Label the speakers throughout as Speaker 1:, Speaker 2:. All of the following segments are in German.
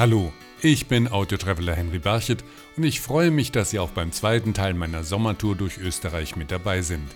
Speaker 1: Hallo, ich bin Audiotraveler Henry Barchet und ich freue mich, dass Sie auch beim zweiten Teil meiner Sommertour durch Österreich mit dabei sind.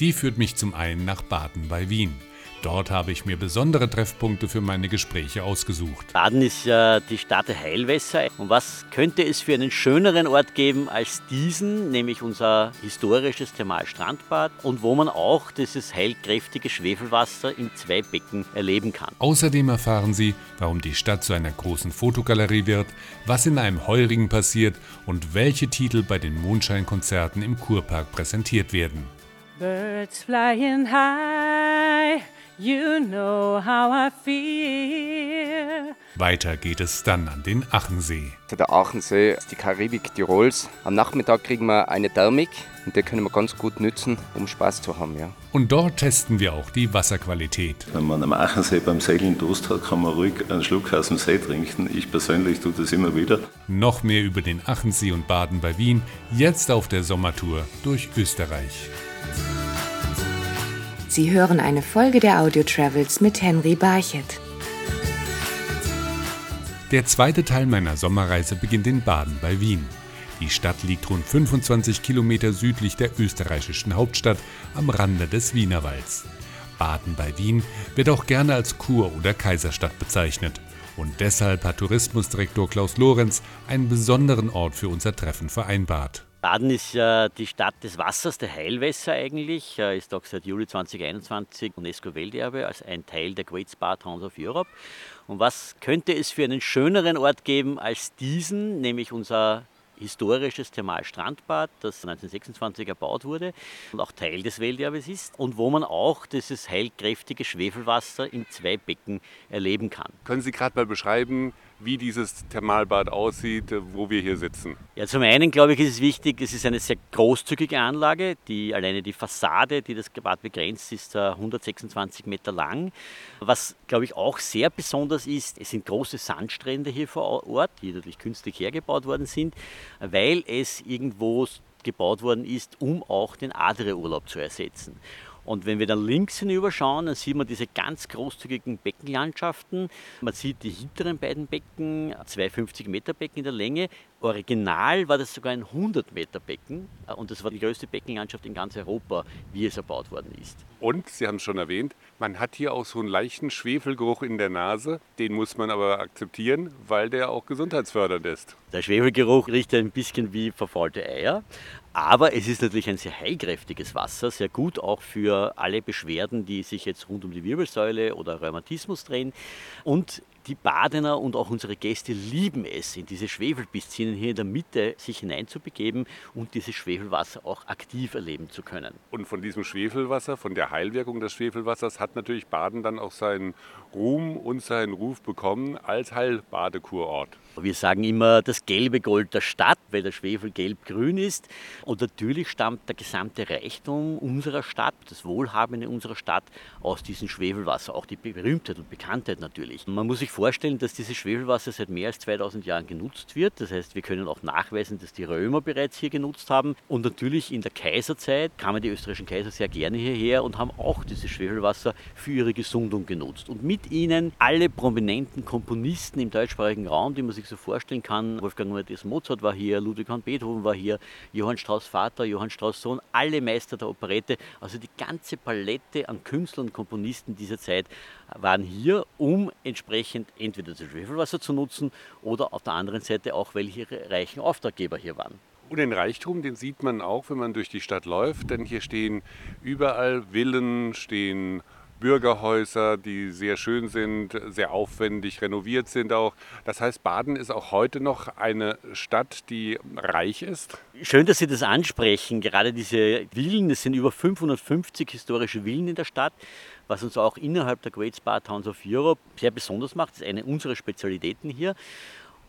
Speaker 1: Die führt mich zum einen nach Baden bei Wien. Dort habe ich mir besondere Treffpunkte für meine Gespräche ausgesucht.
Speaker 2: Baden ist ja die Stadt der Heilwässer. Und was könnte es für einen schöneren Ort geben als diesen, nämlich unser historisches Thermalstrandbad und wo man auch dieses heilkräftige Schwefelwasser in zwei Becken erleben kann.
Speaker 1: Außerdem erfahren Sie, warum die Stadt zu einer großen Fotogalerie wird, was in einem Heurigen passiert und welche Titel bei den Mondscheinkonzerten im Kurpark präsentiert werden.
Speaker 3: Birds flying high. You know how I feel.
Speaker 1: Weiter geht es dann an den Achensee.
Speaker 4: Der Aachensee ist die Karibik Tirols. Am Nachmittag kriegen wir eine Thermik und die können wir ganz gut nutzen, um Spaß zu haben. Ja.
Speaker 1: Und dort testen wir auch die Wasserqualität.
Speaker 5: Wenn man am Aachensee beim Segeln Durst hat, kann man ruhig einen Schluck aus dem See trinken. Ich persönlich tue das immer wieder.
Speaker 1: Noch mehr über den Achensee und Baden bei Wien, jetzt auf der Sommertour durch Österreich.
Speaker 6: Sie hören eine Folge der Audio Travels mit Henry Barchet.
Speaker 1: Der zweite Teil meiner Sommerreise beginnt in Baden bei Wien. Die Stadt liegt rund 25 Kilometer südlich der österreichischen Hauptstadt am Rande des Wienerwalds. Baden bei Wien wird auch gerne als Kur- oder Kaiserstadt bezeichnet. Und deshalb hat Tourismusdirektor Klaus Lorenz einen besonderen Ort für unser Treffen vereinbart.
Speaker 2: Baden ist ja die Stadt des Wassers, der Heilwässer eigentlich, ist auch seit Juli 2021 UNESCO-Welterbe als ein Teil der Great Spa Towns of Europe. Und was könnte es für einen schöneren Ort geben als diesen, nämlich unser historisches Thermalstrandbad, das 1926 erbaut wurde und auch Teil des Welterbes ist und wo man auch dieses heilkräftige Schwefelwasser in zwei Becken erleben kann.
Speaker 7: Können Sie gerade mal beschreiben, wie dieses Thermalbad aussieht, wo wir hier sitzen?
Speaker 2: Ja, zum einen glaube ich, ist es wichtig, es ist eine sehr großzügige Anlage. Die, alleine die Fassade, die das Bad begrenzt, ist 126 Meter lang. Was glaube ich auch sehr besonders ist, es sind große Sandstrände hier vor Ort, die natürlich künstlich hergebaut worden sind, weil es irgendwo gebaut worden ist, um auch den Adria-Urlaub zu ersetzen. Und wenn wir dann links hinüberschauen, dann sieht man diese ganz großzügigen Beckenlandschaften. Man sieht die hinteren beiden Becken, zwei 50 Meter Becken in der Länge. Original war das sogar ein 100 Meter Becken und das war die größte Beckenlandschaft in ganz Europa, wie es erbaut worden ist.
Speaker 7: Und, Sie haben es schon erwähnt, man hat hier auch so einen leichten Schwefelgeruch in der Nase. Den muss man aber akzeptieren, weil der auch gesundheitsfördernd ist.
Speaker 2: Der Schwefelgeruch riecht ein bisschen wie verfaulte Eier. Aber es ist natürlich ein sehr heilkräftiges Wasser, sehr gut auch für alle Beschwerden, die sich jetzt rund um die Wirbelsäule oder Rheumatismus drehen. Und die Badener und auch unsere Gäste lieben es, in diese Schwefelpiszinen hier in der Mitte sich hineinzubegeben und dieses Schwefelwasser auch aktiv erleben zu können.
Speaker 7: Und von diesem Schwefelwasser, von der Heilwirkung des Schwefelwassers, hat natürlich Baden dann auch seinen Ruhm und seinen Ruf bekommen als Heilbadekurort.
Speaker 2: Wir sagen immer das gelbe Gold der Stadt, weil der Schwefel gelb-grün ist. Und natürlich stammt der gesamte Reichtum unserer Stadt, das Wohlhaben in unserer Stadt aus diesem Schwefelwasser, auch die Berühmtheit und Bekanntheit natürlich. Man muss sich vorstellen, dass dieses Schwefelwasser seit mehr als 2000 Jahren genutzt wird. Das heißt, wir können auch nachweisen, dass die Römer bereits hier genutzt haben. Und natürlich in der Kaiserzeit kamen die österreichischen Kaiser sehr gerne hierher und haben auch dieses Schwefelwasser für ihre Gesundung genutzt. Und mit ihnen alle prominenten Komponisten im deutschsprachigen Raum, die man sich sich so vorstellen kann. Wolfgang Amadeus Mozart war hier, Ludwig van Beethoven war hier, Johann Strauss Vater, Johann Strauss Sohn, alle Meister der Operette, also die ganze Palette an Künstlern und Komponisten dieser Zeit waren hier, um entsprechend entweder das Schwefelwasser zu nutzen oder auf der anderen Seite auch, weil ihre reichen Auftraggeber hier waren.
Speaker 7: Und den Reichtum, den sieht man auch, wenn man durch die Stadt läuft, denn hier stehen überall Villen, stehen Bürgerhäuser, die sehr schön sind, sehr aufwendig renoviert sind auch. Das heißt, Baden ist auch heute noch eine Stadt, die reich ist.
Speaker 2: Schön, dass Sie das ansprechen. Gerade diese Villen, es sind über 550 historische Villen in der Stadt, was uns auch innerhalb der Great Spa Towns of Europe sehr besonders macht. Das ist eine unserer Spezialitäten hier.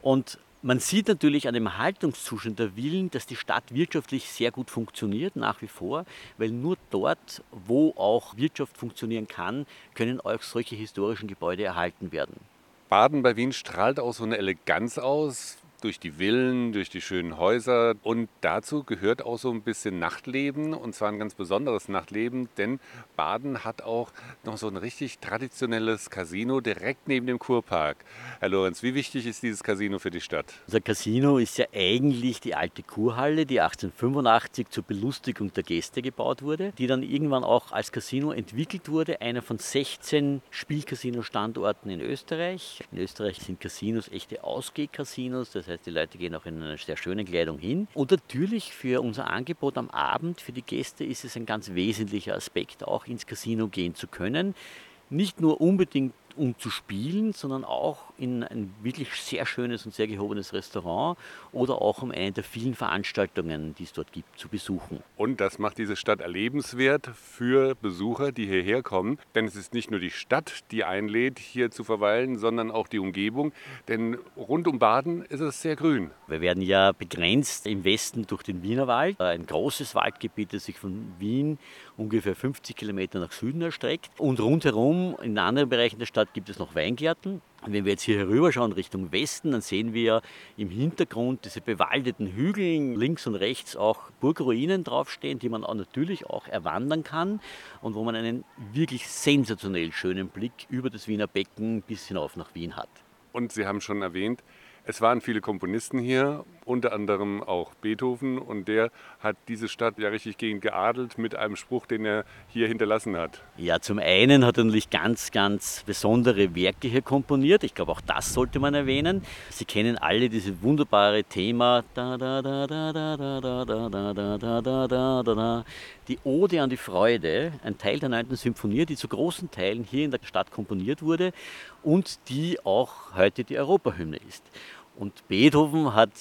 Speaker 2: Und man sieht natürlich an dem Haltungszustand der Villen, dass die Stadt wirtschaftlich sehr gut funktioniert, nach wie vor, weil nur dort, wo auch Wirtschaft funktionieren kann, können auch solche historischen Gebäude erhalten werden.
Speaker 7: Baden bei Wien strahlt auch so eine Eleganz aus. Durch die Villen, durch die schönen Häuser. Und dazu gehört auch so ein bisschen Nachtleben und zwar ein ganz besonderes Nachtleben, denn Baden hat auch noch so ein richtig traditionelles Casino direkt neben dem Kurpark. Herr Lorenz, wie wichtig ist dieses Casino für die Stadt?
Speaker 2: Unser Casino ist ja eigentlich die alte Kurhalle, die 1885 zur Belustigung der Gäste gebaut wurde, die dann irgendwann auch als Casino entwickelt wurde, einer von 16 Spielcasino-Standorten in Österreich. In Österreich sind Casinos echte Ausgeh-Casinos, das heißt, die Leute gehen auch in einer sehr schönen Kleidung hin. Und natürlich für unser Angebot am Abend, für die Gäste ist es ein ganz wesentlicher Aspekt, auch ins Casino gehen zu können. Nicht nur unbedingt um zu spielen, sondern auch in ein wirklich sehr schönes und sehr gehobenes Restaurant oder auch um eine der vielen Veranstaltungen, die es dort gibt, zu besuchen.
Speaker 7: Und das macht diese Stadt erlebenswert für Besucher, die hierher kommen. Denn es ist nicht nur die Stadt, die einlädt, hier zu verweilen, sondern auch die Umgebung. Denn rund um Baden ist es sehr grün.
Speaker 2: Wir werden ja begrenzt im Westen durch den Wienerwald, ein großes Waldgebiet, das sich von Wien ungefähr 50 Kilometer nach Süden erstreckt. Und rundherum in anderen Bereichen der Stadt gibt es noch Weingärten. Wenn wir jetzt hier herüberschauen Richtung Westen, dann sehen wir im Hintergrund diese bewaldeten Hügel, links und rechts auch Burgruinen draufstehen, die man auch natürlich auch erwandern kann und wo man einen wirklich sensationell schönen Blick über das Wiener Becken bis hinauf nach Wien hat.
Speaker 7: Und Sie haben schon erwähnt, es waren viele Komponisten hier, unter anderem auch Beethoven, und der hat diese Stadt ja richtig gegen geadelt mit einem Spruch, den er hier hinterlassen hat.
Speaker 2: Ja, zum einen hat er natürlich ganz, ganz besondere Werke hier komponiert. Ich glaube, auch das sollte man erwähnen. Sie kennen alle dieses wunderbare Thema die Ode an die Freude, ein Teil der 9. Symphonie, die zu großen Teilen hier in der Stadt komponiert wurde und die auch heute die Europahymne ist. Und Beethoven hat,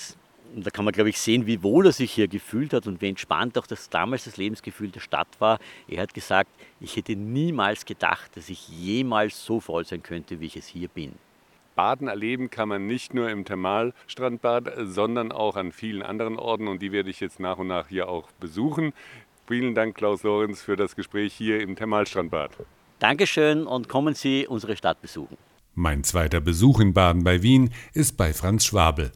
Speaker 2: da kann man glaube ich sehen, wie wohl er sich hier gefühlt hat und wie entspannt auch das damals das Lebensgefühl der Stadt war. Er hat gesagt, ich hätte niemals gedacht, dass ich jemals so voll sein könnte, wie ich es hier bin.
Speaker 7: Baden erleben kann man nicht nur im Thermalstrandbad, sondern auch an vielen anderen Orten und die werde ich jetzt nach und nach hier auch besuchen. Vielen Dank, Klaus Lorenz, für das Gespräch hier im Thermalstrandbad.
Speaker 2: Dankeschön und kommen Sie unsere Stadt besuchen.
Speaker 1: Mein zweiter Besuch in Baden bei Wien ist bei Franz Schwabel.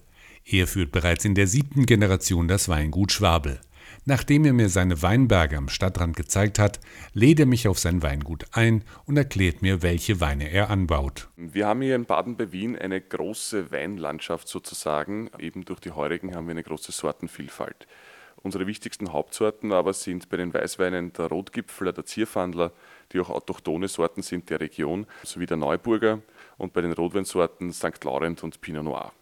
Speaker 1: Er führt bereits in der siebten Generation das Weingut Schwabel. Nachdem er mir seine Weinberge am Stadtrand gezeigt hat, lädt er mich auf sein Weingut ein und erklärt mir, welche Weine er anbaut.
Speaker 8: Wir haben hier in Baden bei Wien eine große Weinlandschaft sozusagen. Eben durch die Heurigen haben wir eine große Sortenvielfalt. Unsere wichtigsten Hauptsorten aber sind bei den Weißweinen der Rotgipfler, der Zierfandler, die auch autochtone Sorten sind der Region, sowie der Neuburger und bei den Rotweinsorten St. Laurent und Pinot Noir.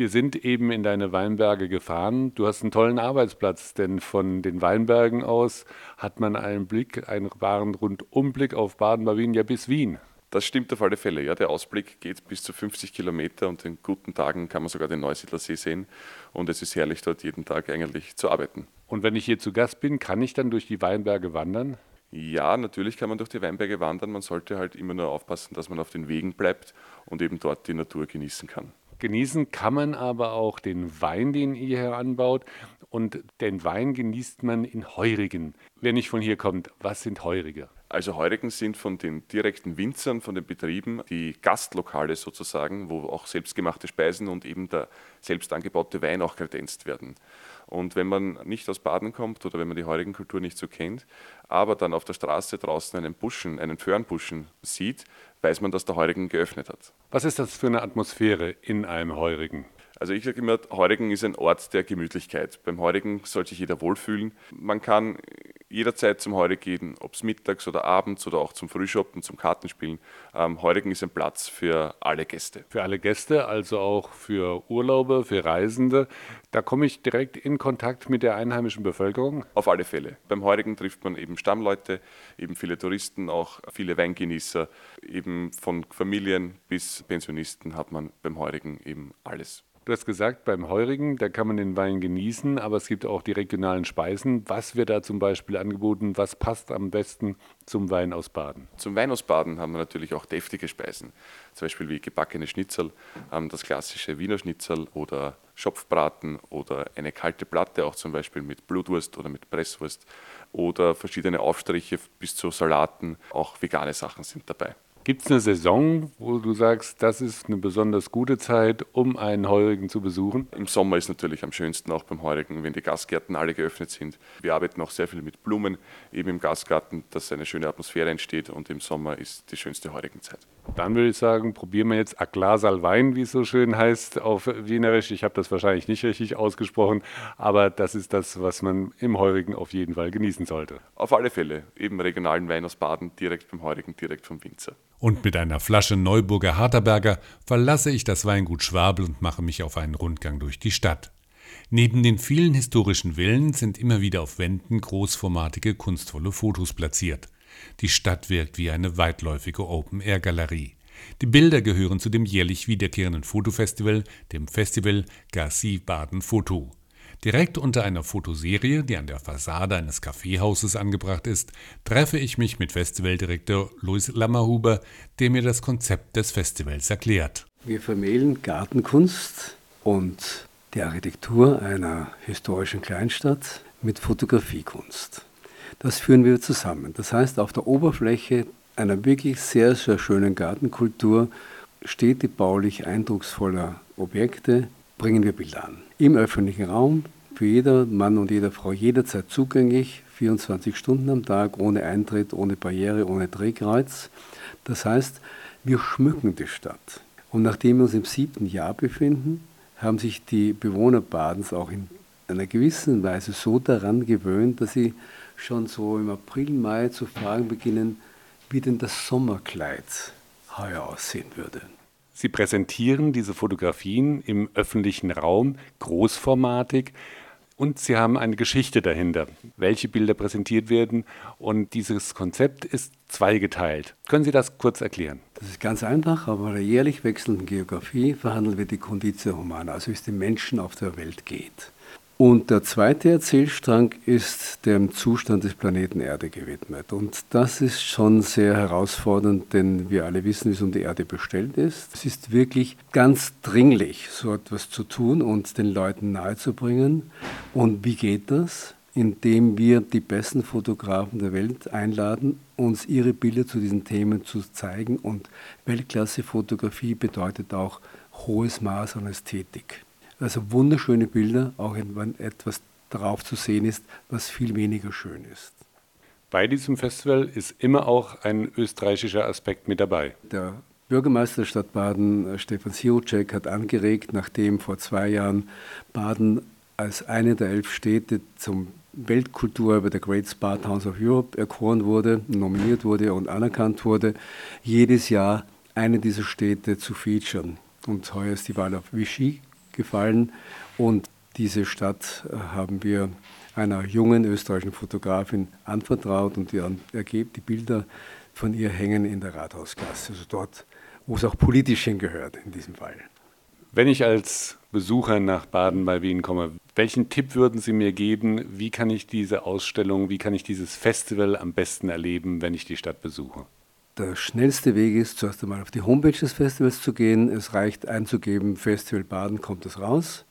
Speaker 7: Wir sind eben in deine Weinberge gefahren. Du hast einen tollen Arbeitsplatz, denn von den Weinbergen aus hat man einen Blick, einen wahren Rundumblick auf Baden-Baden ja bis Wien.
Speaker 8: Das stimmt auf alle Fälle. Ja, der Ausblick geht bis zu 50 Kilometer und in guten Tagen kann man sogar den Neusiedlersee sehen. Und es ist herrlich, dort jeden Tag eigentlich zu arbeiten.
Speaker 7: Und wenn ich hier zu Gast bin, kann ich dann durch die Weinberge wandern?
Speaker 8: Ja, natürlich kann man durch die Weinberge wandern. Man sollte halt immer nur aufpassen, dass man auf den Wegen bleibt und eben dort die Natur genießen kann.
Speaker 7: Genießen kann man aber auch den Wein, den ihr hier anbaut. Und den Wein genießt man in Heurigen. Wer nicht von hier kommt, was sind Heurige?
Speaker 8: Also Heurigen sind von den direkten Winzern, von den Betrieben, die Gastlokale sozusagen, wo auch selbstgemachte Speisen und eben der selbst angebaute Wein auch kredenzt werden. Und wenn man nicht aus Baden kommt oder wenn man die heurigen Kultur nicht so kennt, aber dann auf der Straße draußen einen Buschen, einen Föhrenbuschen sieht, weiß man, dass der Heurigen geöffnet hat.
Speaker 7: Was ist das für eine Atmosphäre in einem Heurigen?
Speaker 8: Also ich sage immer, Heurigen ist ein Ort der Gemütlichkeit. Beim Heurigen soll sich jeder wohlfühlen. Man kann jederzeit zum Heurigen gehen, ob es mittags oder abends oder auch zum Frühshoppen, zum Kartenspielen. Ähm, Heurigen ist ein Platz für alle Gäste.
Speaker 7: Für alle Gäste, also auch für Urlauber, für Reisende. Da komme ich direkt in Kontakt mit der einheimischen Bevölkerung.
Speaker 8: Auf alle Fälle. Beim Heurigen trifft man eben Stammleute, eben viele Touristen, auch viele Weingenießer. Eben von Familien bis Pensionisten hat man beim Heurigen eben alles.
Speaker 7: Du hast gesagt, beim Heurigen, da kann man den Wein genießen, aber es gibt auch die regionalen Speisen. Was wird da zum Beispiel angeboten? Was passt am besten zum Wein aus Baden?
Speaker 8: Zum Wein aus Baden haben wir natürlich auch deftige Speisen. Zum Beispiel wie gebackene Schnitzel, das klassische Wiener Schnitzel oder Schopfbraten oder eine kalte Platte, auch zum Beispiel mit Blutwurst oder mit Presswurst oder verschiedene Aufstriche bis zu Salaten. Auch vegane Sachen sind dabei.
Speaker 7: Gibt es eine Saison, wo du sagst, das ist eine besonders gute Zeit, um einen Heurigen zu besuchen?
Speaker 8: Im Sommer ist natürlich am schönsten auch beim Heurigen, wenn die Gastgärten alle geöffnet sind. Wir arbeiten auch sehr viel mit Blumen, eben im Gastgarten, dass eine schöne Atmosphäre entsteht und im Sommer ist die schönste Heurigenzeit.
Speaker 7: Dann würde ich sagen, probieren wir jetzt Aglasal Wein, wie es so schön heißt auf Wienerisch. Ich habe das wahrscheinlich nicht richtig ausgesprochen, aber das ist das, was man im Heurigen auf jeden Fall genießen sollte.
Speaker 8: Auf alle Fälle, eben regionalen Wein aus Baden, direkt beim Heurigen, direkt vom Winzer.
Speaker 1: Und mit einer Flasche Neuburger Harterberger verlasse ich das Weingut Schwabel und mache mich auf einen Rundgang durch die Stadt. Neben den vielen historischen Villen sind immer wieder auf Wänden großformatige, kunstvolle Fotos platziert. Die Stadt wirkt wie eine weitläufige Open-Air-Galerie. Die Bilder gehören zu dem jährlich wiederkehrenden Fotofestival, dem Festival Garci Baden Foto. Direkt unter einer Fotoserie, die an der Fassade eines Kaffeehauses angebracht ist, treffe ich mich mit Festivaldirektor Louis Lammerhuber, der mir das Konzept des Festivals erklärt.
Speaker 9: Wir vermählen Gartenkunst und die Architektur einer historischen Kleinstadt mit Fotografiekunst. Das führen wir zusammen. Das heißt, auf der Oberfläche einer wirklich sehr, sehr schönen Gartenkultur, städtebaulich eindrucksvoller Objekte, bringen wir Bilder an. Im öffentlichen Raum, für jeder Mann und jede Frau jederzeit zugänglich, 24 Stunden am Tag, ohne Eintritt, ohne Barriere, ohne Drehkreuz. Das heißt, wir schmücken die Stadt. Und nachdem wir uns im siebten Jahr befinden, haben sich die Bewohner Badens auch in einer gewissen Weise so daran gewöhnt, dass sie schon so im April, Mai zu fragen beginnen, wie denn das Sommerkleid heuer aussehen würde.
Speaker 7: Sie präsentieren diese Fotografien im öffentlichen Raum großformatig und Sie haben eine Geschichte dahinter, welche Bilder präsentiert werden. Und dieses Konzept ist zweigeteilt. Können Sie das kurz erklären?
Speaker 9: Das ist ganz einfach, aber bei der jährlich wechselnden Geografie verhandeln wir die Conditio Humana, also wie es den Menschen auf der Welt geht. Und der zweite Erzählstrang ist dem Zustand des Planeten Erde gewidmet. Und das ist schon sehr herausfordernd, denn wir alle wissen, wie es um die Erde bestellt ist. Es ist wirklich ganz dringlich, so etwas zu tun und den Leuten nahezubringen. Und wie geht das? Indem wir die besten Fotografen der Welt einladen, uns ihre Bilder zu diesen Themen zu zeigen. Und Weltklasse-Fotografie bedeutet auch hohes Maß an Ästhetik. Also wunderschöne Bilder, auch wenn etwas darauf zu sehen ist, was viel weniger schön ist.
Speaker 7: Bei diesem Festival ist immer auch ein österreichischer Aspekt mit dabei.
Speaker 9: Der Bürgermeister der Stadt Baden, äh, Stefan Sirucek, hat angeregt, nachdem vor zwei Jahren Baden als eine der elf Städte zum Weltkulturerbe der Great Spa Towns of Europe erkoren wurde, nominiert wurde und anerkannt wurde, jedes Jahr eine dieser Städte zu featuren. Und heuer ist die Wahl auf Vichy gefallen. Und diese Stadt äh, haben wir einer jungen österreichischen Fotografin anvertraut und die, die Bilder von ihr hängen in der Rathausklasse, also dort, wo es auch politisch hingehört in diesem Fall.
Speaker 7: Wenn ich als Besucher nach Baden bei Wien komme, welchen Tipp würden Sie mir geben? Wie kann ich diese Ausstellung, wie kann ich dieses Festival am besten erleben, wenn ich die Stadt besuche?
Speaker 9: Der schnellste Weg ist, zuerst einmal auf die Homepage des Festivals zu gehen. Es reicht einzugeben, Festival Baden kommt es raus.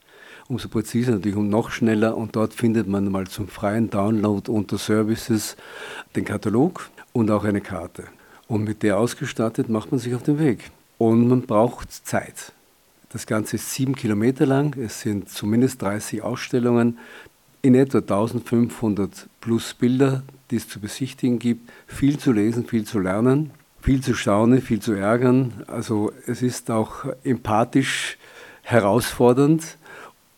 Speaker 9: Umso präziser natürlich und noch schneller. Und dort findet man mal zum freien Download unter Services den Katalog und auch eine Karte. Und mit der ausgestattet macht man sich auf den Weg. Und man braucht Zeit. Das Ganze ist sieben Kilometer lang. Es sind zumindest 30 Ausstellungen, in etwa 1500 plus Bilder, die es zu besichtigen gibt. Viel zu lesen, viel zu lernen viel zu staunen, viel zu ärgern. Also es ist auch empathisch herausfordernd.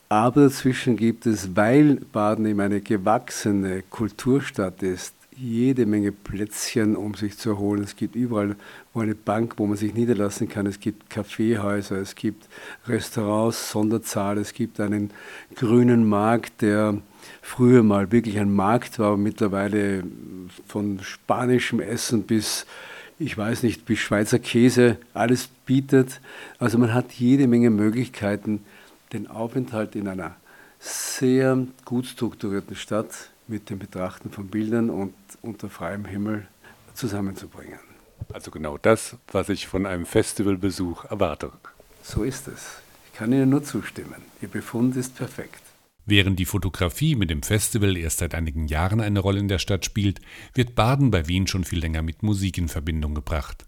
Speaker 9: Aber dazwischen gibt es, weil Baden eben eine gewachsene Kulturstadt ist, jede Menge Plätzchen, um sich zu erholen. Es gibt überall eine Bank, wo man sich niederlassen kann. Es gibt Kaffeehäuser, es gibt Restaurants, Sonderzahl, es gibt einen grünen Markt, der früher mal wirklich ein Markt war, mittlerweile von spanischem Essen bis ich weiß nicht, wie Schweizer Käse alles bietet. Also man hat jede Menge Möglichkeiten, den Aufenthalt in einer sehr gut strukturierten Stadt mit dem Betrachten von Bildern und unter freiem Himmel zusammenzubringen.
Speaker 7: Also genau das, was ich von einem Festivalbesuch erwarte.
Speaker 9: So ist es. Ich kann Ihnen nur zustimmen. Ihr Befund ist perfekt.
Speaker 1: Während die Fotografie mit dem Festival erst seit einigen Jahren eine Rolle in der Stadt spielt, wird Baden bei Wien schon viel länger mit Musik in Verbindung gebracht.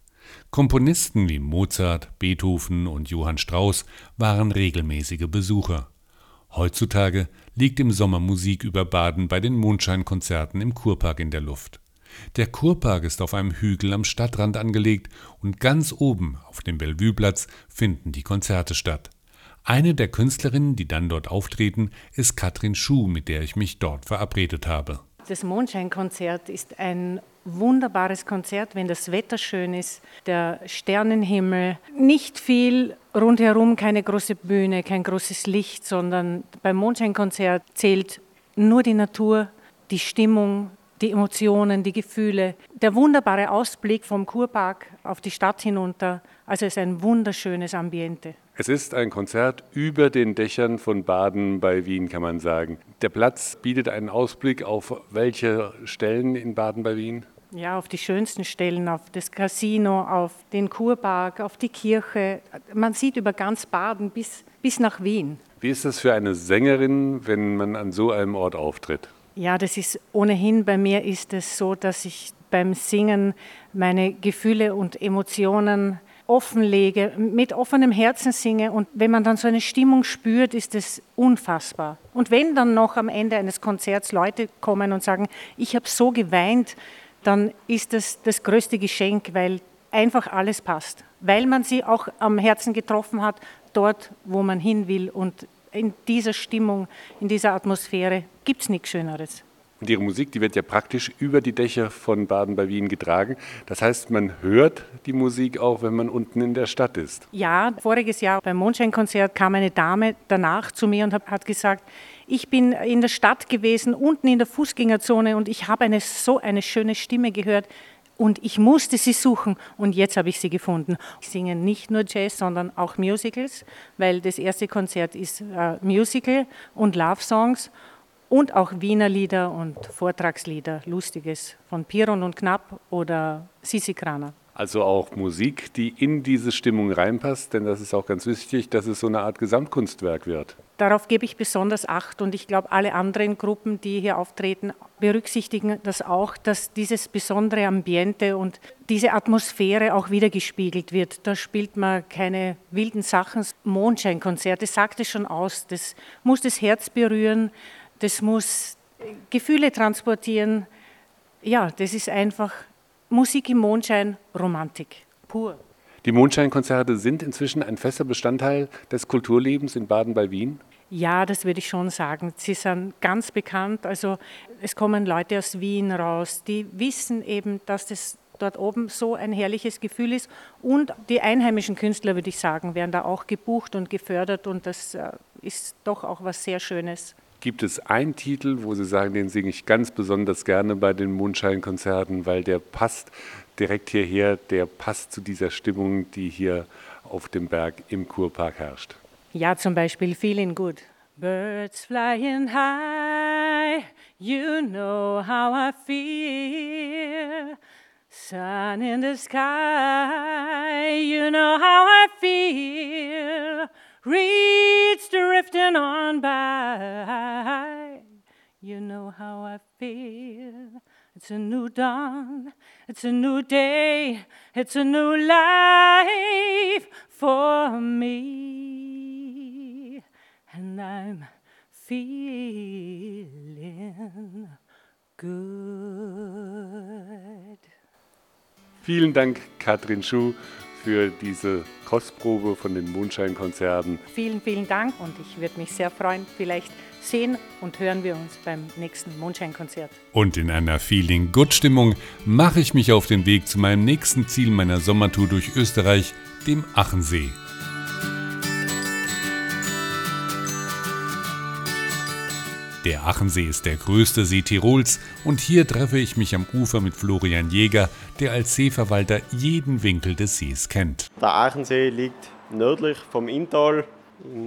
Speaker 1: Komponisten wie Mozart, Beethoven und Johann Strauss waren regelmäßige Besucher. Heutzutage liegt im Sommer Musik über Baden bei den Mondscheinkonzerten im Kurpark in der Luft. Der Kurpark ist auf einem Hügel am Stadtrand angelegt und ganz oben auf dem Bellevue-Platz finden die Konzerte statt. Eine der Künstlerinnen, die dann dort auftreten, ist Katrin Schuh, mit der ich mich dort verabredet habe.
Speaker 3: Das Mondscheinkonzert ist ein wunderbares Konzert, wenn das Wetter schön ist, der Sternenhimmel, nicht viel rundherum, keine große Bühne, kein großes Licht, sondern beim Mondscheinkonzert zählt nur die Natur, die Stimmung, die Emotionen, die Gefühle. Der wunderbare Ausblick vom Kurpark auf die Stadt hinunter. Also es ist ein wunderschönes Ambiente.
Speaker 7: Es ist ein Konzert über den Dächern von Baden bei Wien, kann man sagen. Der Platz bietet einen Ausblick auf welche Stellen in Baden bei Wien?
Speaker 3: Ja, auf die schönsten Stellen, auf das Casino, auf den Kurpark, auf die Kirche. Man sieht über ganz Baden bis, bis nach Wien.
Speaker 7: Wie ist das für eine Sängerin, wenn man an so einem Ort auftritt?
Speaker 3: Ja, das ist ohnehin bei mir ist es so, dass ich beim Singen meine Gefühle und Emotionen offenlege, mit offenem Herzen singe und wenn man dann so eine Stimmung spürt, ist es unfassbar. Und wenn dann noch am Ende eines Konzerts Leute kommen und sagen, ich habe so geweint, dann ist das das größte Geschenk, weil einfach alles passt, weil man sie auch am Herzen getroffen hat, dort, wo man hin will und in dieser Stimmung, in dieser Atmosphäre gibt es nichts Schöneres.
Speaker 7: Und Ihre Musik, die wird ja praktisch über die Dächer von Baden bei Wien getragen. Das heißt, man hört die Musik auch, wenn man unten in der Stadt ist.
Speaker 3: Ja, voriges Jahr beim Mondscheinkonzert kam eine Dame danach zu mir und hat gesagt, ich bin in der Stadt gewesen, unten in der Fußgängerzone und ich habe eine, so eine schöne Stimme gehört und ich musste sie suchen und jetzt habe ich sie gefunden. Ich singe nicht nur Jazz, sondern auch Musicals, weil das erste Konzert ist äh, Musical und Love Songs und auch Wiener Lieder und Vortragslieder, Lustiges von Piron und Knapp oder Sisi Kraner.
Speaker 7: Also auch Musik, die in diese Stimmung reinpasst, denn das ist auch ganz wichtig, dass es so eine Art Gesamtkunstwerk wird.
Speaker 3: Darauf gebe ich besonders Acht und ich glaube, alle anderen Gruppen, die hier auftreten, berücksichtigen das auch, dass dieses besondere Ambiente und diese Atmosphäre auch wiedergespiegelt wird. Da spielt man keine wilden Sachen. Mondscheinkonzerte sagt es schon aus, das muss das Herz berühren das muss Gefühle transportieren. Ja, das ist einfach Musik im Mondschein, Romantik, pur.
Speaker 7: Die Mondscheinkonzerte sind inzwischen ein fester Bestandteil des Kulturlebens in Baden bei Wien?
Speaker 3: Ja, das würde ich schon sagen. Sie sind ganz bekannt. Also es kommen Leute aus Wien raus, die wissen eben, dass das dort oben so ein herrliches Gefühl ist. Und die einheimischen Künstler, würde ich sagen, werden da auch gebucht und gefördert. Und das äh, ist doch auch was sehr Schönes.
Speaker 7: Gibt es einen Titel, wo Sie sagen, den singe ich ganz besonders gerne bei den Mondscheinkonzerten, weil der passt direkt hierher, der passt zu dieser Stimmung, die hier auf dem Berg im Kurpark herrscht?
Speaker 3: Ja, zum Beispiel Feeling Good. Birds flying high, you know how I feel. Sun in the sky, you know how I feel. Reeds drifting on by. You know how I feel. It's a new dawn, it's a new day, it's a new life for me. And I'm feeling good.
Speaker 7: Vielen Dank, Katrin Schuh, für diese Kostprobe von den Mondscheinkonzerten.
Speaker 3: Vielen, vielen Dank und ich würde mich sehr freuen, vielleicht sehen und hören wir uns beim nächsten Mondscheinkonzert.
Speaker 1: Und in einer Feeling Good Stimmung mache ich mich auf den Weg zu meinem nächsten Ziel meiner Sommertour durch Österreich, dem Achensee. Der Achensee ist der größte See Tirols und hier treffe ich mich am Ufer mit Florian Jäger, der als Seeverwalter jeden Winkel des Sees kennt.
Speaker 10: Der Achensee liegt nördlich vom Inntal,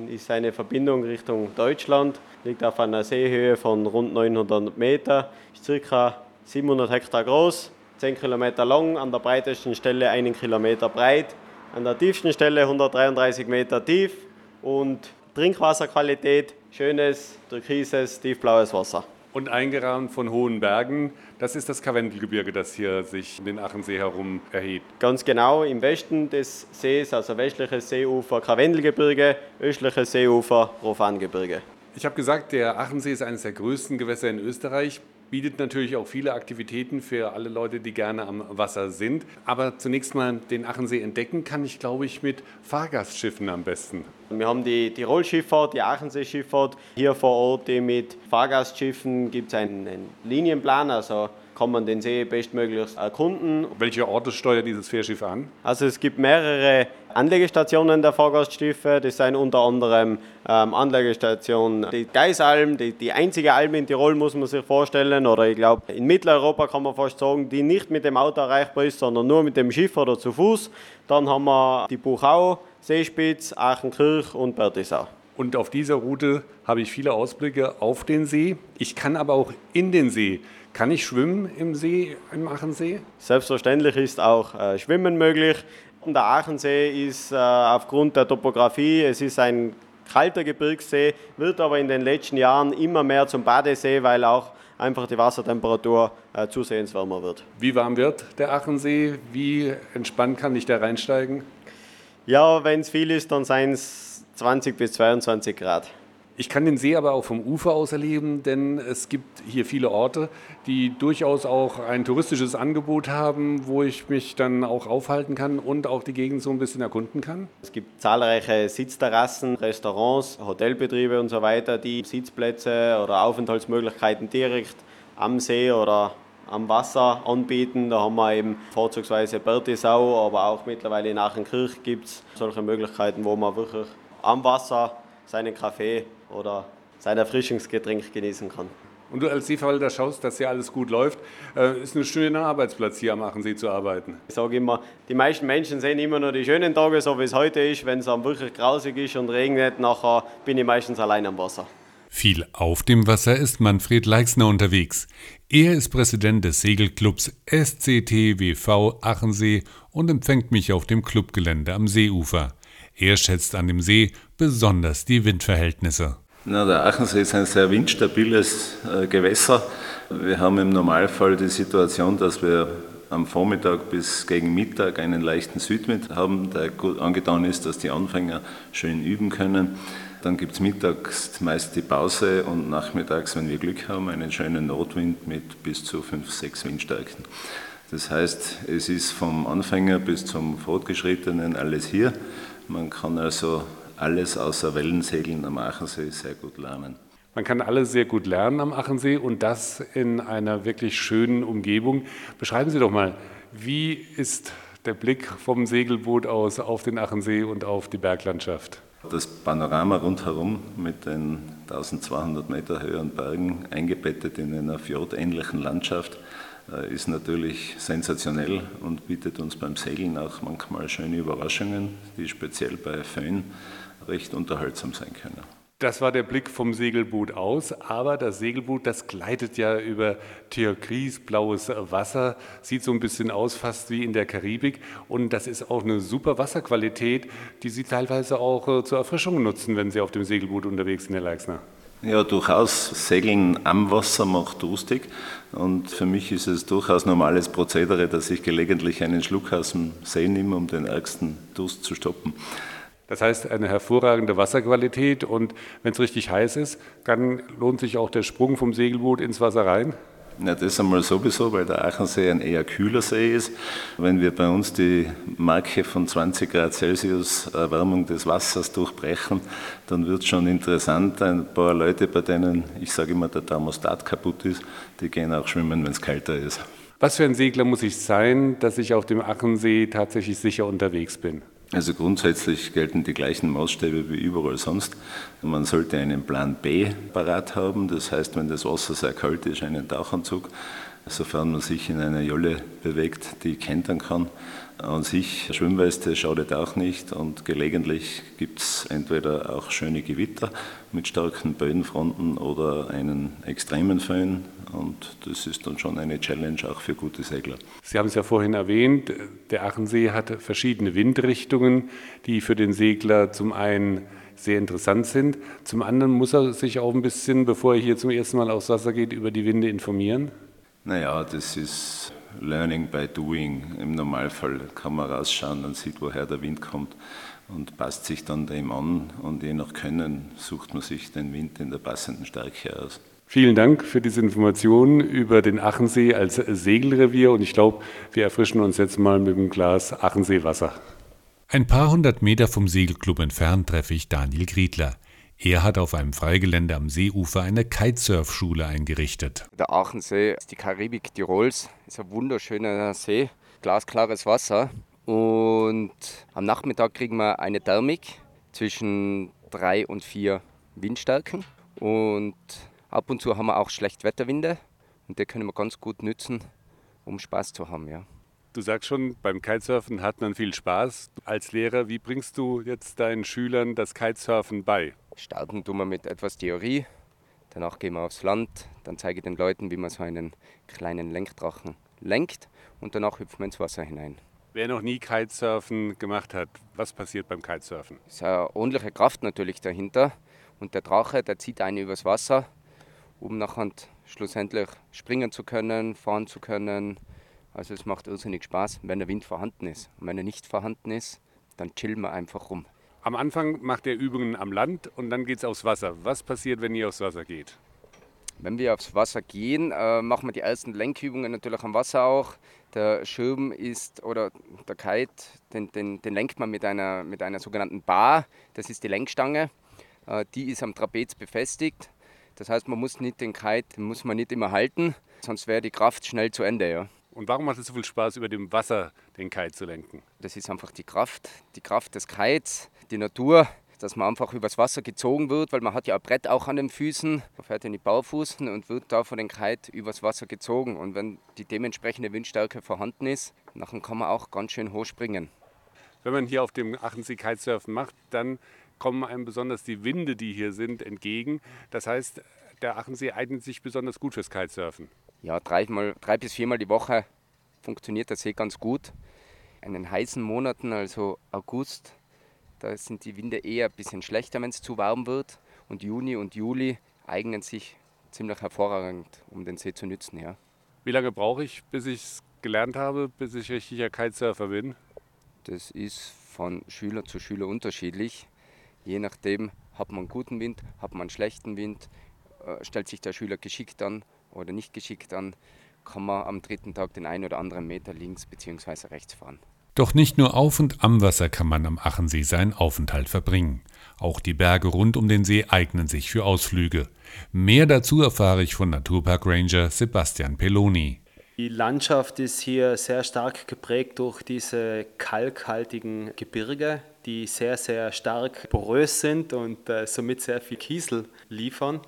Speaker 10: ist eine Verbindung Richtung Deutschland, liegt auf einer Seehöhe von rund 900 Meter, ist ca. 700 Hektar groß, 10 Kilometer lang, an der breitesten Stelle einen Kilometer breit, an der tiefsten Stelle 133 Meter tief und Trinkwasserqualität schönes, türkises, tiefblaues Wasser.
Speaker 7: Und eingerahmt von hohen Bergen, das ist das Karwendelgebirge, das hier sich um den Achensee herum erhebt.
Speaker 10: Ganz genau im Westen des Sees, also westliches Seeufer Karwendelgebirge, östliches Seeufer Rofangebirge.
Speaker 7: Ich habe gesagt, der Achensee ist eines der größten Gewässer in Österreich bietet natürlich auch viele Aktivitäten für alle Leute, die gerne am Wasser sind. Aber zunächst mal den Achensee entdecken kann ich, glaube ich, mit Fahrgastschiffen am besten.
Speaker 10: Wir haben die Tirol-Schifffahrt, die Achensee-Schifffahrt. Hier vor Ort mit Fahrgastschiffen gibt es einen, einen Linienplan, also kann man den See bestmöglichst erkunden.
Speaker 7: Welche Orte steuert dieses Fährschiff an?
Speaker 10: Also es gibt mehrere Anlegestationen der Fahrgastschiffe. Das sind unter anderem ähm, Anlegestation die Geisalm, die, die einzige Alm in Tirol, muss man sich vorstellen. Oder ich glaube, in Mitteleuropa kann man fast sagen, die nicht mit dem Auto erreichbar ist, sondern nur mit dem Schiff oder zu Fuß. Dann haben wir die Buchau, Seespitz, Aachenkirch und Bertisau.
Speaker 7: Und auf dieser Route habe ich viele Ausblicke auf den See. Ich kann aber auch in den See. Kann ich schwimmen im See, im Aachensee?
Speaker 10: Selbstverständlich ist auch äh, Schwimmen möglich. Der Aachensee ist äh, aufgrund der Topografie, es ist ein kalter Gebirgssee, wird aber in den letzten Jahren immer mehr zum Badesee, weil auch einfach die Wassertemperatur äh, zusehends wärmer wird.
Speaker 7: Wie warm wird der Aachensee? Wie entspannt kann ich da reinsteigen?
Speaker 10: Ja, wenn es viel ist, dann seien es 20 bis 22 Grad.
Speaker 7: Ich kann den See aber auch vom Ufer aus erleben, denn es gibt hier viele Orte, die durchaus auch ein touristisches Angebot haben, wo ich mich dann auch aufhalten kann und auch die Gegend so ein bisschen erkunden kann.
Speaker 10: Es gibt zahlreiche Sitzterrassen, Restaurants, Hotelbetriebe und so weiter, die Sitzplätze oder Aufenthaltsmöglichkeiten direkt am See oder am Wasser anbieten. Da haben wir eben vorzugsweise Bertisau, aber auch mittlerweile in Aachenkirch gibt es solche Möglichkeiten, wo man wirklich am Wasser seinen Kaffee oder sein Erfrischungsgetränk genießen kann.
Speaker 7: Und du als Seeverwalter schaust, dass hier alles gut läuft. Äh, ist ein schöner Arbeitsplatz hier am Achensee zu arbeiten.
Speaker 10: Ich sage immer, die meisten Menschen sehen immer nur die schönen Tage, so wie es heute ist. Wenn es wirklich grausig ist und regnet, nachher bin ich meistens allein am Wasser.
Speaker 1: Viel auf dem Wasser ist Manfred Leixner unterwegs. Er ist Präsident des Segelclubs SCTWV Achensee und empfängt mich auf dem Clubgelände am Seeufer. Er schätzt an dem See besonders die Windverhältnisse.
Speaker 5: Na, der Achensee ist ein sehr windstabiles äh, Gewässer. Wir haben im Normalfall die Situation, dass wir am Vormittag bis gegen Mittag einen leichten Südwind haben, der gut angetan ist, dass die Anfänger schön üben können. Dann gibt es mittags meist die Pause und nachmittags, wenn wir Glück haben, einen schönen Notwind mit bis zu 5, 6 Windstärken. Das heißt, es ist vom Anfänger bis zum Fortgeschrittenen alles hier. Man kann also alles außer Wellensegeln am Achensee sehr gut lernen.
Speaker 7: Man kann alles sehr gut lernen am Achensee und das in einer wirklich schönen Umgebung. Beschreiben Sie doch mal, wie ist der Blick vom Segelboot aus auf den Achensee und auf die Berglandschaft?
Speaker 5: Das Panorama rundherum mit den 1200 Meter höheren Bergen eingebettet in einer fjordähnlichen Landschaft ist natürlich sensationell und bietet uns beim Segeln auch manchmal schöne Überraschungen, die speziell bei Föhn recht unterhaltsam sein können.
Speaker 7: Das war der Blick vom Segelboot aus, aber das Segelboot, das gleitet ja über türkisblaues Wasser, sieht so ein bisschen aus, fast wie in der Karibik und das ist auch eine super Wasserqualität, die Sie teilweise auch äh, zur Erfrischung nutzen, wenn Sie auf dem Segelboot unterwegs sind, Herr Leixner.
Speaker 5: Ja, durchaus. Segeln am Wasser macht durstig und für mich ist es durchaus normales Prozedere, dass ich gelegentlich einen Schluck aus dem See nehme, um den ärgsten Durst zu stoppen.
Speaker 7: Das heißt, eine hervorragende Wasserqualität und wenn es richtig heiß ist, dann lohnt sich auch der Sprung vom Segelboot ins Wasser rein.
Speaker 5: Ja, das einmal sowieso, weil der Aachensee ein eher kühler See ist. Wenn wir bei uns die Marke von 20 Grad Celsius Erwärmung des Wassers durchbrechen, dann wird es schon interessant. Ein paar Leute, bei denen, ich sage immer, der Thermostat kaputt ist, die gehen auch schwimmen, wenn es kälter ist.
Speaker 7: Was für ein Segler muss ich sein, dass ich auf dem Achensee tatsächlich sicher unterwegs bin?
Speaker 5: Also grundsätzlich gelten die gleichen Maßstäbe wie überall sonst. Man sollte einen Plan B parat haben, das heißt, wenn das Wasser sehr kalt ist, einen Tauchanzug, sofern man sich in einer Jolle bewegt, die kentern kann. An sich, Schwimmweste schadet auch nicht und gelegentlich gibt es entweder auch schöne Gewitter mit starken Bödenfronten oder einen extremen Föhn und das ist dann schon eine Challenge auch für gute Segler.
Speaker 7: Sie haben es ja vorhin erwähnt, der Achensee hat verschiedene Windrichtungen, die für den Segler zum einen sehr interessant sind. Zum anderen muss er sich auch ein bisschen, bevor er hier zum ersten Mal aufs Wasser geht, über die Winde informieren.
Speaker 5: Naja, das ist Learning by Doing. Im Normalfall kann man rausschauen und sieht, woher der Wind kommt und passt sich dann dem an und je nach Können sucht man sich den Wind in der passenden Stärke aus.
Speaker 7: Vielen Dank für diese Informationen über den Achensee als Segelrevier und ich glaube, wir erfrischen uns jetzt mal mit einem Glas Achenseewasser.
Speaker 1: Ein paar hundert Meter vom Segelclub entfernt treffe ich Daniel Griedler. Er hat auf einem Freigelände am Seeufer eine Kitesurf-Schule eingerichtet.
Speaker 4: Der Aachensee ist die Karibik Tirols, ist ein wunderschöner See, glasklares Wasser. Und am Nachmittag kriegen wir eine Thermik zwischen drei und vier Windstärken. Und ab und zu haben wir auch Schlechtwetterwinde und die können wir ganz gut nützen, um Spaß zu haben. Ja.
Speaker 7: Du sagst schon, beim Kitesurfen hat man viel Spaß. Als Lehrer, wie bringst du jetzt deinen Schülern das Kitesurfen bei?
Speaker 4: Starten tun wir mit etwas Theorie, danach gehen wir aufs Land, dann zeige ich den Leuten, wie man so einen kleinen Lenkdrachen lenkt und danach hüpfen wir ins Wasser hinein.
Speaker 7: Wer noch nie Kitesurfen gemacht hat, was passiert beim Kitesurfen?
Speaker 4: Es ist eine ordentliche Kraft natürlich dahinter und der Drache, der zieht einen übers Wasser, um nachher schlussendlich springen zu können, fahren zu können, also es macht irrsinnig Spaß, wenn der Wind vorhanden ist. Und wenn er nicht vorhanden ist, dann chillen wir einfach rum.
Speaker 7: Am Anfang macht ihr Übungen am Land und dann geht es aufs Wasser. Was passiert, wenn ihr aufs Wasser geht?
Speaker 4: Wenn wir aufs Wasser gehen, äh, machen wir die ersten Lenkübungen natürlich am Wasser auch. Der Schirm ist, oder der Kite, den, den, den lenkt man mit einer, mit einer sogenannten Bar. Das ist die Lenkstange. Äh, die ist am Trapez befestigt. Das heißt, man muss nicht den Kite, muss man nicht immer halten, sonst wäre die Kraft schnell zu Ende. Ja.
Speaker 7: Und warum macht es so viel Spaß, über dem Wasser den Kite zu lenken?
Speaker 4: Das ist einfach die Kraft, die Kraft des Kites, die Natur, dass man einfach übers Wasser gezogen wird, weil man hat ja ein Brett auch an den Füßen, man fährt in die Baufußen und wird da von den Kite übers Wasser gezogen. Und wenn die dementsprechende Windstärke vorhanden ist, dann kann man auch ganz schön hoch springen.
Speaker 7: Wenn man hier auf dem Achensee Kitesurfen macht, dann kommen einem besonders die Winde, die hier sind, entgegen. Das heißt, der Achensee eignet sich besonders gut fürs Kitesurfen
Speaker 4: ja, dreimal, drei bis viermal die Woche funktioniert der See ganz gut. In den heißen Monaten, also August, da sind die Winde eher ein bisschen schlechter, wenn es zu warm wird. Und Juni und Juli eignen sich ziemlich hervorragend, um den See zu nützen. Ja.
Speaker 7: Wie lange brauche ich, bis ich es gelernt habe, bis ich richtiger Kitesurfer bin?
Speaker 4: Das ist von Schüler zu Schüler unterschiedlich. Je nachdem hat man guten Wind, hat man schlechten Wind, äh, stellt sich der Schüler geschickt an oder nicht geschickt an, kann man am dritten Tag den einen oder anderen Meter links bzw. rechts fahren.
Speaker 1: Doch nicht nur auf und am Wasser kann man am Achensee seinen Aufenthalt verbringen. Auch die Berge rund um den See eignen sich für Ausflüge. Mehr dazu erfahre ich von Naturpark Ranger Sebastian Peloni.
Speaker 11: Die Landschaft ist hier sehr stark geprägt durch diese kalkhaltigen Gebirge, die sehr, sehr stark porös sind und äh, somit sehr viel Kiesel liefern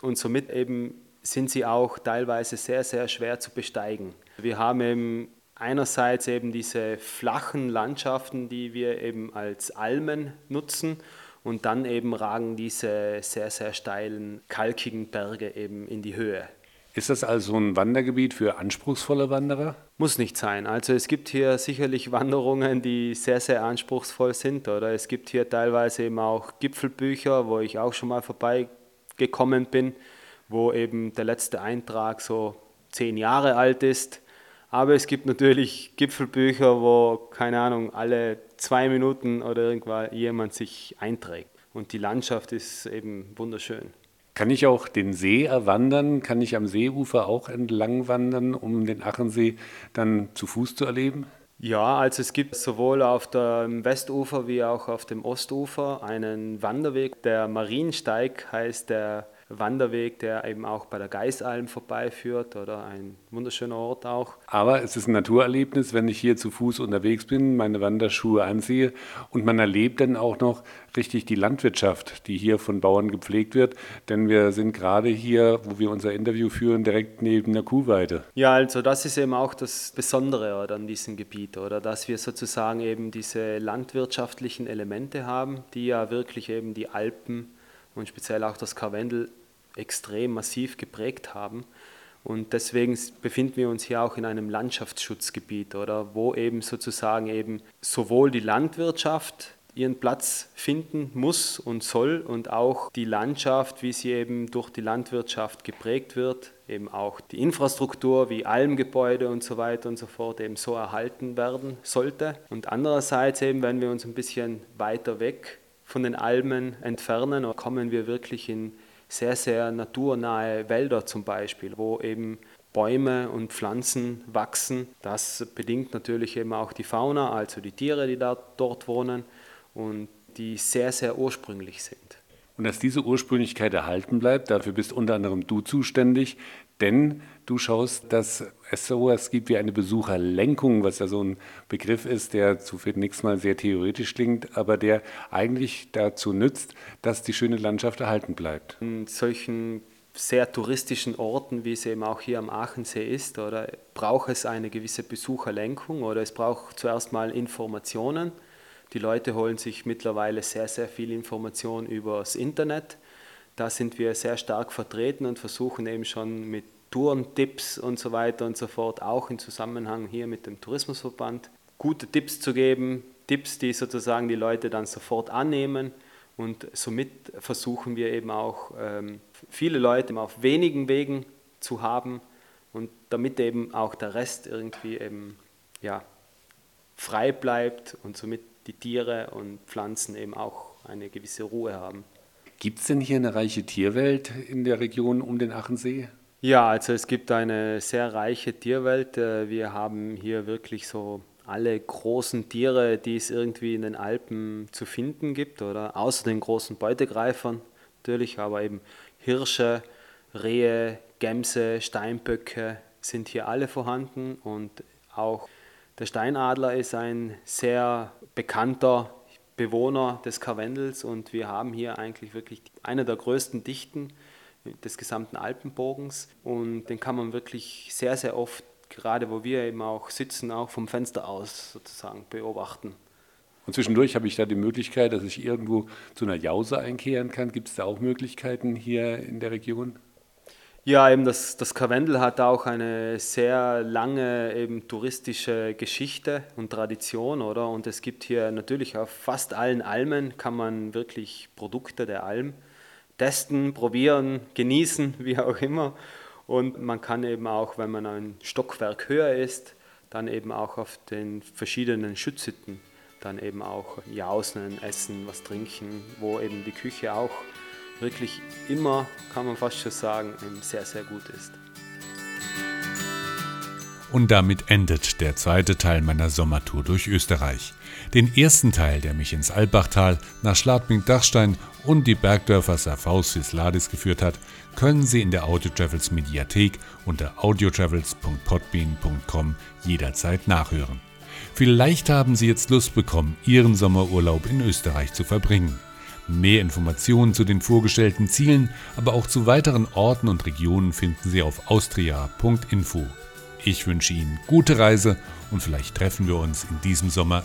Speaker 11: und somit eben sind sie auch teilweise sehr, sehr schwer zu besteigen. Wir haben eben einerseits eben diese flachen Landschaften, die wir eben als Almen nutzen und dann eben ragen diese sehr, sehr steilen, kalkigen Berge eben in die Höhe.
Speaker 7: Ist das also ein Wandergebiet für anspruchsvolle Wanderer?
Speaker 11: Muss nicht sein. Also es gibt hier sicherlich Wanderungen, die sehr, sehr anspruchsvoll sind. Oder es gibt hier teilweise eben auch Gipfelbücher, wo ich auch schon mal vorbeigekommen bin wo eben der letzte Eintrag so zehn Jahre alt ist. Aber es gibt natürlich Gipfelbücher, wo, keine Ahnung, alle zwei Minuten oder irgendwann jemand sich einträgt. Und die Landschaft ist eben wunderschön.
Speaker 7: Kann ich auch den See erwandern? Kann ich am Seeufer auch entlang wandern, um den Achensee dann zu Fuß zu erleben?
Speaker 11: Ja, also es gibt sowohl auf dem Westufer wie auch auf dem Ostufer einen Wanderweg. Der Mariensteig heißt der Wanderweg, der eben auch bei der Geisalm vorbeiführt oder ein wunderschöner Ort auch.
Speaker 7: Aber es ist ein Naturerlebnis, wenn ich hier zu Fuß unterwegs bin, meine Wanderschuhe anziehe und man erlebt dann auch noch richtig die Landwirtschaft, die hier von Bauern gepflegt wird. Denn wir sind gerade hier, wo wir unser Interview führen, direkt neben der Kuhweide.
Speaker 11: Ja, also das ist eben auch das Besondere oder, an diesem Gebiet, oder dass wir sozusagen eben diese landwirtschaftlichen Elemente haben, die ja wirklich eben die Alpen und speziell auch das Karwendel extrem massiv geprägt haben. Und deswegen befinden wir uns hier auch in einem Landschaftsschutzgebiet, oder wo eben sozusagen eben sowohl die Landwirtschaft ihren Platz finden muss und soll und auch die Landschaft, wie sie eben durch die Landwirtschaft geprägt wird, eben auch die Infrastruktur wie Almgebäude und so weiter und so fort eben so erhalten werden sollte. Und andererseits eben, wenn wir uns ein bisschen weiter weg von den Almen entfernen, kommen wir wirklich in sehr, sehr naturnahe Wälder zum Beispiel, wo eben Bäume und Pflanzen wachsen. Das bedingt natürlich eben auch die Fauna, also die Tiere, die da dort wohnen und die sehr, sehr ursprünglich sind.
Speaker 7: Und dass diese Ursprünglichkeit erhalten bleibt, dafür bist unter anderem du zuständig, denn du schaust, dass es so etwas gibt wie eine Besucherlenkung, was ja so ein Begriff ist, der zunächst mal sehr theoretisch klingt, aber der eigentlich dazu nützt, dass die schöne Landschaft erhalten bleibt.
Speaker 11: In solchen sehr touristischen Orten, wie es eben auch hier am Aachensee ist, oder braucht es eine gewisse Besucherlenkung oder es braucht zuerst mal Informationen. Die Leute holen sich mittlerweile sehr, sehr viel Information über das Internet da sind wir sehr stark vertreten und versuchen eben schon mit Tourentipps und so weiter und so fort, auch im Zusammenhang hier mit dem Tourismusverband, gute Tipps zu geben, Tipps, die sozusagen die Leute dann sofort annehmen. Und somit versuchen wir eben auch ähm, viele Leute auf wenigen Wegen zu haben und damit eben auch der Rest irgendwie eben ja, frei bleibt und somit die Tiere und Pflanzen eben auch eine gewisse Ruhe haben.
Speaker 7: Gibt es denn hier eine reiche Tierwelt in der Region um den Achensee?
Speaker 11: Ja, also es gibt eine sehr reiche Tierwelt. Äh, wir haben hier wirklich so alle großen Tiere, die es irgendwie in den Alpen zu finden gibt, oder? Außer den großen Beutegreifern natürlich, aber eben Hirsche, Rehe, Gämse, Steinböcke sind hier alle vorhanden. Und auch der Steinadler ist ein sehr bekannter Bewohner des Karwendels. Und wir haben hier eigentlich wirklich eine der größten Dichten des gesamten Alpenbogens und den kann man wirklich sehr, sehr oft, gerade wo wir eben auch sitzen, auch vom Fenster aus sozusagen beobachten.
Speaker 7: Und zwischendurch habe ich da die Möglichkeit, dass ich irgendwo zu einer Jause einkehren kann. Gibt es da auch Möglichkeiten hier in der Region?
Speaker 11: Ja, eben das, das Karwendel hat auch eine sehr lange eben touristische Geschichte und Tradition, oder? Und es gibt hier natürlich auf fast allen Almen kann man wirklich Produkte der Alm testen, probieren, genießen, wie auch immer. Und man kann eben auch, wenn man ein Stockwerk höher ist, dann eben auch auf den verschiedenen Schützhütten dann eben auch jausen, essen, was trinken, wo eben die Küche auch wirklich immer, kann man fast schon sagen, sehr, sehr gut ist.
Speaker 1: Und damit endet der zweite Teil meiner Sommertour durch Österreich. Den ersten Teil, der mich ins Albachtal, nach Schladming-Dachstein und die Bergdörfer Safhaus Ladis geführt hat, können Sie in der Audiotravels Mediathek unter audiotravels.podbean.com jederzeit nachhören. Vielleicht haben Sie jetzt Lust bekommen, Ihren Sommerurlaub in Österreich zu verbringen. Mehr Informationen zu den vorgestellten Zielen, aber auch zu weiteren Orten und Regionen finden Sie auf austria.info. Ich wünsche Ihnen gute Reise und vielleicht treffen wir uns in diesem Sommer